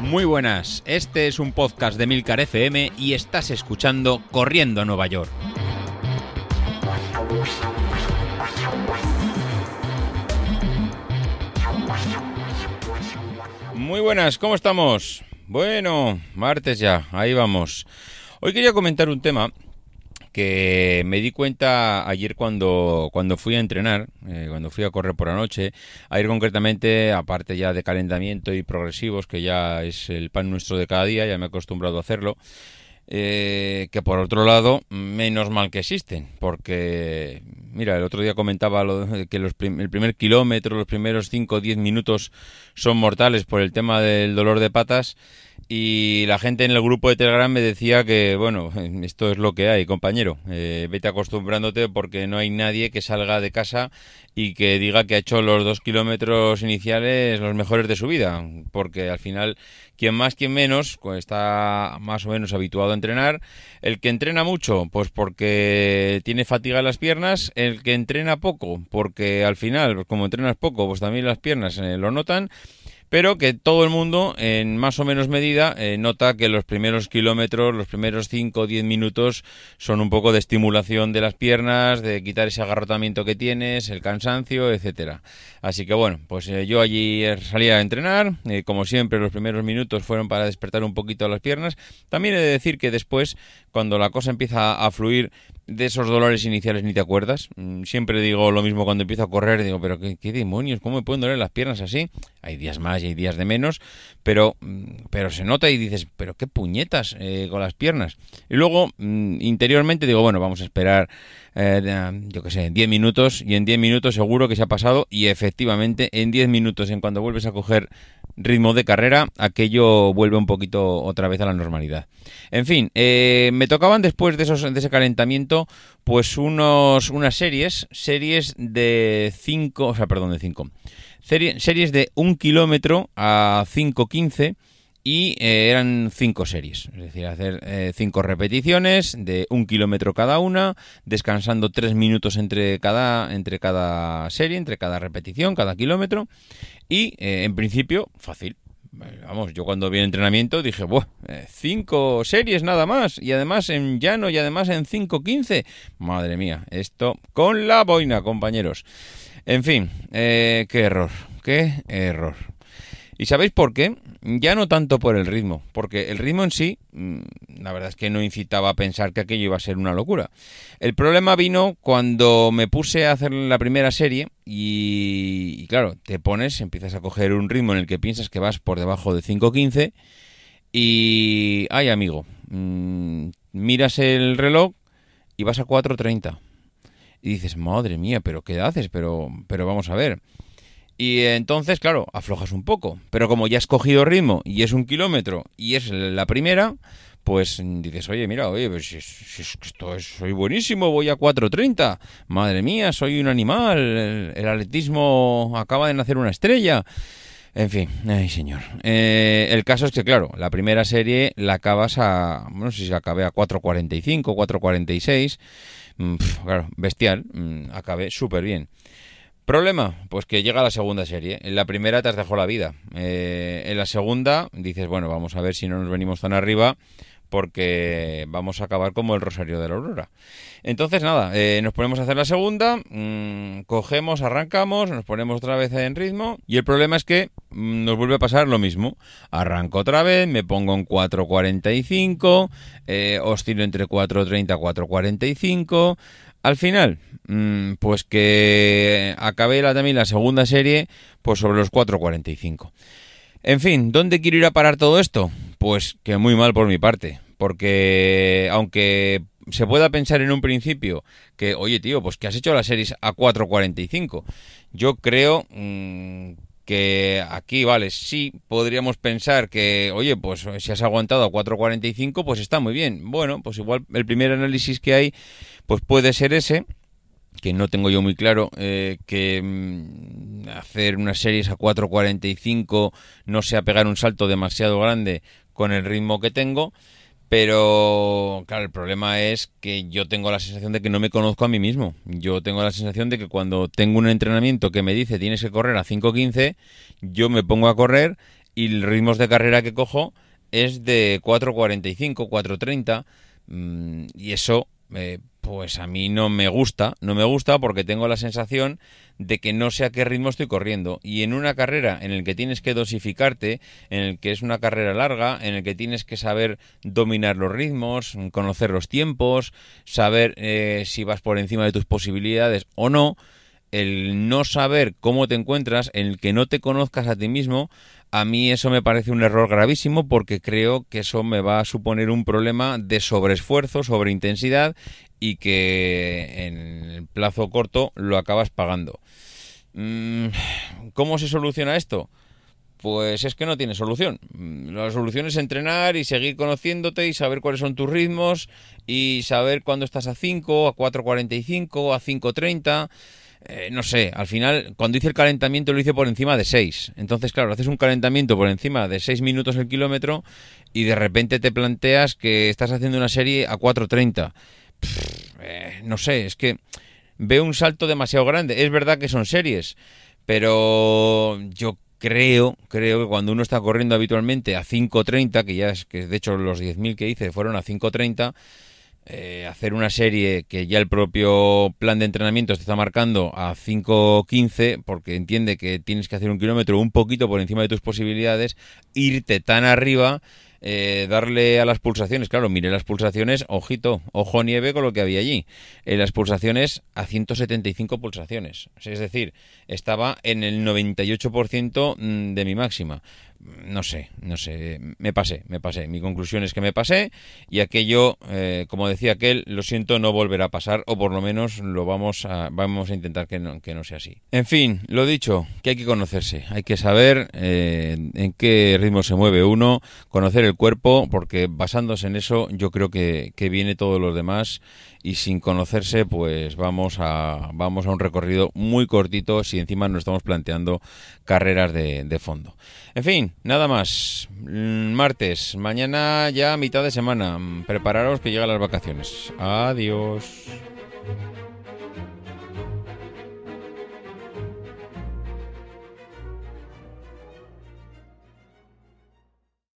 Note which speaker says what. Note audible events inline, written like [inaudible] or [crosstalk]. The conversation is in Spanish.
Speaker 1: Muy buenas, este es un podcast de Milcar FM y estás escuchando Corriendo a Nueva York. Muy buenas, ¿cómo estamos? Bueno, martes ya, ahí vamos. Hoy quería comentar un tema que me di cuenta ayer cuando, cuando fui a entrenar, eh, cuando fui a correr por la noche, a ir concretamente, aparte ya de calentamiento y progresivos, que ya es el pan nuestro de cada día, ya me he acostumbrado a hacerlo, eh, que por otro lado, menos mal que existen, porque, mira, el otro día comentaba lo, que los el primer kilómetro, los primeros 5 o 10 minutos son mortales por el tema del dolor de patas y la gente en el grupo de Telegram me decía que, bueno, [laughs] esto es lo que hay, compañero. Eh, vete acostumbrándote porque no hay nadie que salga de casa y que diga que ha hecho los dos kilómetros iniciales los mejores de su vida. Porque al final, quien más, quien menos, está más o menos habituado a entrenar. El que entrena mucho, pues porque tiene fatiga en las piernas. El que entrena poco, porque al final, como entrenas poco, pues también las piernas eh, lo notan pero que todo el mundo, en más o menos medida, eh, nota que los primeros kilómetros, los primeros 5 o 10 minutos, son un poco de estimulación de las piernas, de quitar ese agarrotamiento que tienes, el cansancio, etcétera. Así que bueno, pues eh, yo allí salí a entrenar, eh, como siempre los primeros minutos fueron para despertar un poquito las piernas. También he de decir que después, cuando la cosa empieza a fluir, de esos dolores iniciales ni te acuerdas. Mm, siempre digo lo mismo cuando empiezo a correr, digo, pero qué, demonios, ¿cómo me pueden doler las piernas así? Hay días más y hay días de menos, pero, mm, pero se nota y dices, pero qué puñetas eh, con las piernas. Y luego, mm, interiormente digo, bueno, vamos a esperar, eh, yo qué sé, 10 minutos y en 10 minutos seguro que se ha pasado y efectivamente en 10 minutos, en cuando vuelves a coger ritmo de carrera, aquello vuelve un poquito otra vez a la normalidad. En fin, eh, me tocaban después de, esos, de ese calentamiento, pues unos, unas series, series de 5, o sea, perdón, de 5, series de un kilómetro a 5.15 y eh, eran cinco series, es decir, hacer eh, cinco repeticiones de un kilómetro cada una, descansando tres minutos entre cada, entre cada serie, entre cada repetición, cada kilómetro, y eh, en principio, fácil. Vamos, yo cuando vi el entrenamiento dije, Buah, cinco series nada más, y además en llano y además en 5.15. Madre mía, esto con la boina, compañeros. En fin, qué error, qué error. ¿Y sabéis por qué? Ya no tanto por el ritmo, porque el ritmo en sí, mm, la verdad es que no incitaba a pensar que aquello iba a ser una locura. El problema vino cuando me puse a hacer la primera serie y, claro, te pones, empiezas a coger un ritmo en el que piensas que vas por debajo de 5.15 y, ay amigo, mm, miras el reloj y vas a 4.30 y dices, madre mía, pero ¿qué haces? Pero, pero vamos a ver. Y entonces, claro, aflojas un poco. Pero como ya has cogido ritmo y es un kilómetro y es la primera, pues dices, oye, mira, oye, pues esto es, soy buenísimo, voy a 4.30. Madre mía, soy un animal. El, atletismo acaba de nacer una estrella. En fin, ay señor. Eh, el caso es que, claro, la primera serie la acabas a, no sé si la acabé a 4.45, 4.46. Mm, claro, bestial. Mm, acabé súper bien. Problema, pues que llega la segunda serie. En la primera te has dejado la vida. Eh, en la segunda dices, bueno, vamos a ver si no nos venimos tan arriba porque vamos a acabar como el Rosario de la Aurora. Entonces, nada, eh, nos ponemos a hacer la segunda, mm, cogemos, arrancamos, nos ponemos otra vez en ritmo y el problema es que mm, nos vuelve a pasar lo mismo. Arranco otra vez, me pongo en 4.45, eh, oscilo entre 4.30 y 4.45 al final, mm, pues que acabé la, también la segunda serie pues sobre los 4.45. En fin, ¿dónde quiero ir a parar todo esto? Pues que muy mal por mi parte, porque aunque se pueda pensar en un principio que, oye tío, pues que has hecho las series a 4.45, yo creo mm, que aquí, vale, sí podríamos pensar que, oye, pues si has aguantado a 4.45, pues está muy bien. Bueno, pues igual el primer análisis que hay pues puede ser ese, que no tengo yo muy claro, eh, que mm, hacer unas series a 4.45 no sea pegar un salto demasiado grande con el ritmo que tengo, Pero, claro, el problema es que yo tengo la sensación de que no me conozco a mí mismo. Yo tengo la sensación de que cuando tengo un entrenamiento que me dice tienes que correr a 5.15, yo me pongo a correr y el ritmo de carrera que cojo es de 4.45, 4.30 mm, y eso eh, pues a mí no me gusta, no me gusta porque tengo la sensación de que no sé a qué ritmo estoy corriendo. Y en una carrera en el que tienes que dosificarte, en el que es una carrera larga, en el que tienes que saber dominar los ritmos, conocer los tiempos, saber eh, si vas por encima de tus posibilidades o no, el no saber cómo te encuentras, en el que no te conozcas a ti mismo, a mí eso me parece un error gravísimo porque creo que eso me va a suponer un problema de sobreesfuerzo, sobreintensidad y que en el plazo corto lo acabas pagando. Mm, ¿Cómo se soluciona esto? Pues es que no tiene solución. Mm, la solución es entrenar y seguir conociéndote y saber cuáles son tus ritmos y saber cuándo estás a 5, a 4.45, a 5.30. Eh, no sé, al final, cuando hice el calentamiento lo hice por encima de 6. Entonces, claro, haces un calentamiento por encima de 6 minutos el kilómetro y de repente te planteas que estás haciendo una serie a 4.30. Eh, no sé, es que veo un salto demasiado grande. Es verdad que son series, pero yo creo, creo que cuando uno está corriendo habitualmente a 5.30, que ya es que de hecho los 10.000 que hice fueron a 5.30, eh, hacer una serie que ya el propio plan de entrenamiento te está marcando a 5.15 porque entiende que tienes que hacer un kilómetro un poquito por encima de tus posibilidades, irte tan arriba eh, darle a las pulsaciones, claro, mire las pulsaciones, ojito, ojo nieve con lo que había allí. Eh, las pulsaciones a 175 pulsaciones. Es decir, estaba en el 98% mm, de mi máxima no sé, no sé, me pasé, me pasé. Mi conclusión es que me pasé y aquello, eh, como decía aquel, lo siento, no volverá a pasar o por lo menos lo vamos a, vamos a intentar que no, que no sea así. En fin, lo dicho, que hay que conocerse, hay que saber eh, en qué ritmo se mueve uno, conocer el cuerpo, porque basándose en eso yo creo que, que viene todo lo demás y sin conocerse pues vamos a, vamos a un recorrido muy cortito si encima nos estamos planteando carreras de fondo. En fin, nada más. Martes, mañana ya mitad de semana. Prepararos que llegan las vacaciones. Adiós.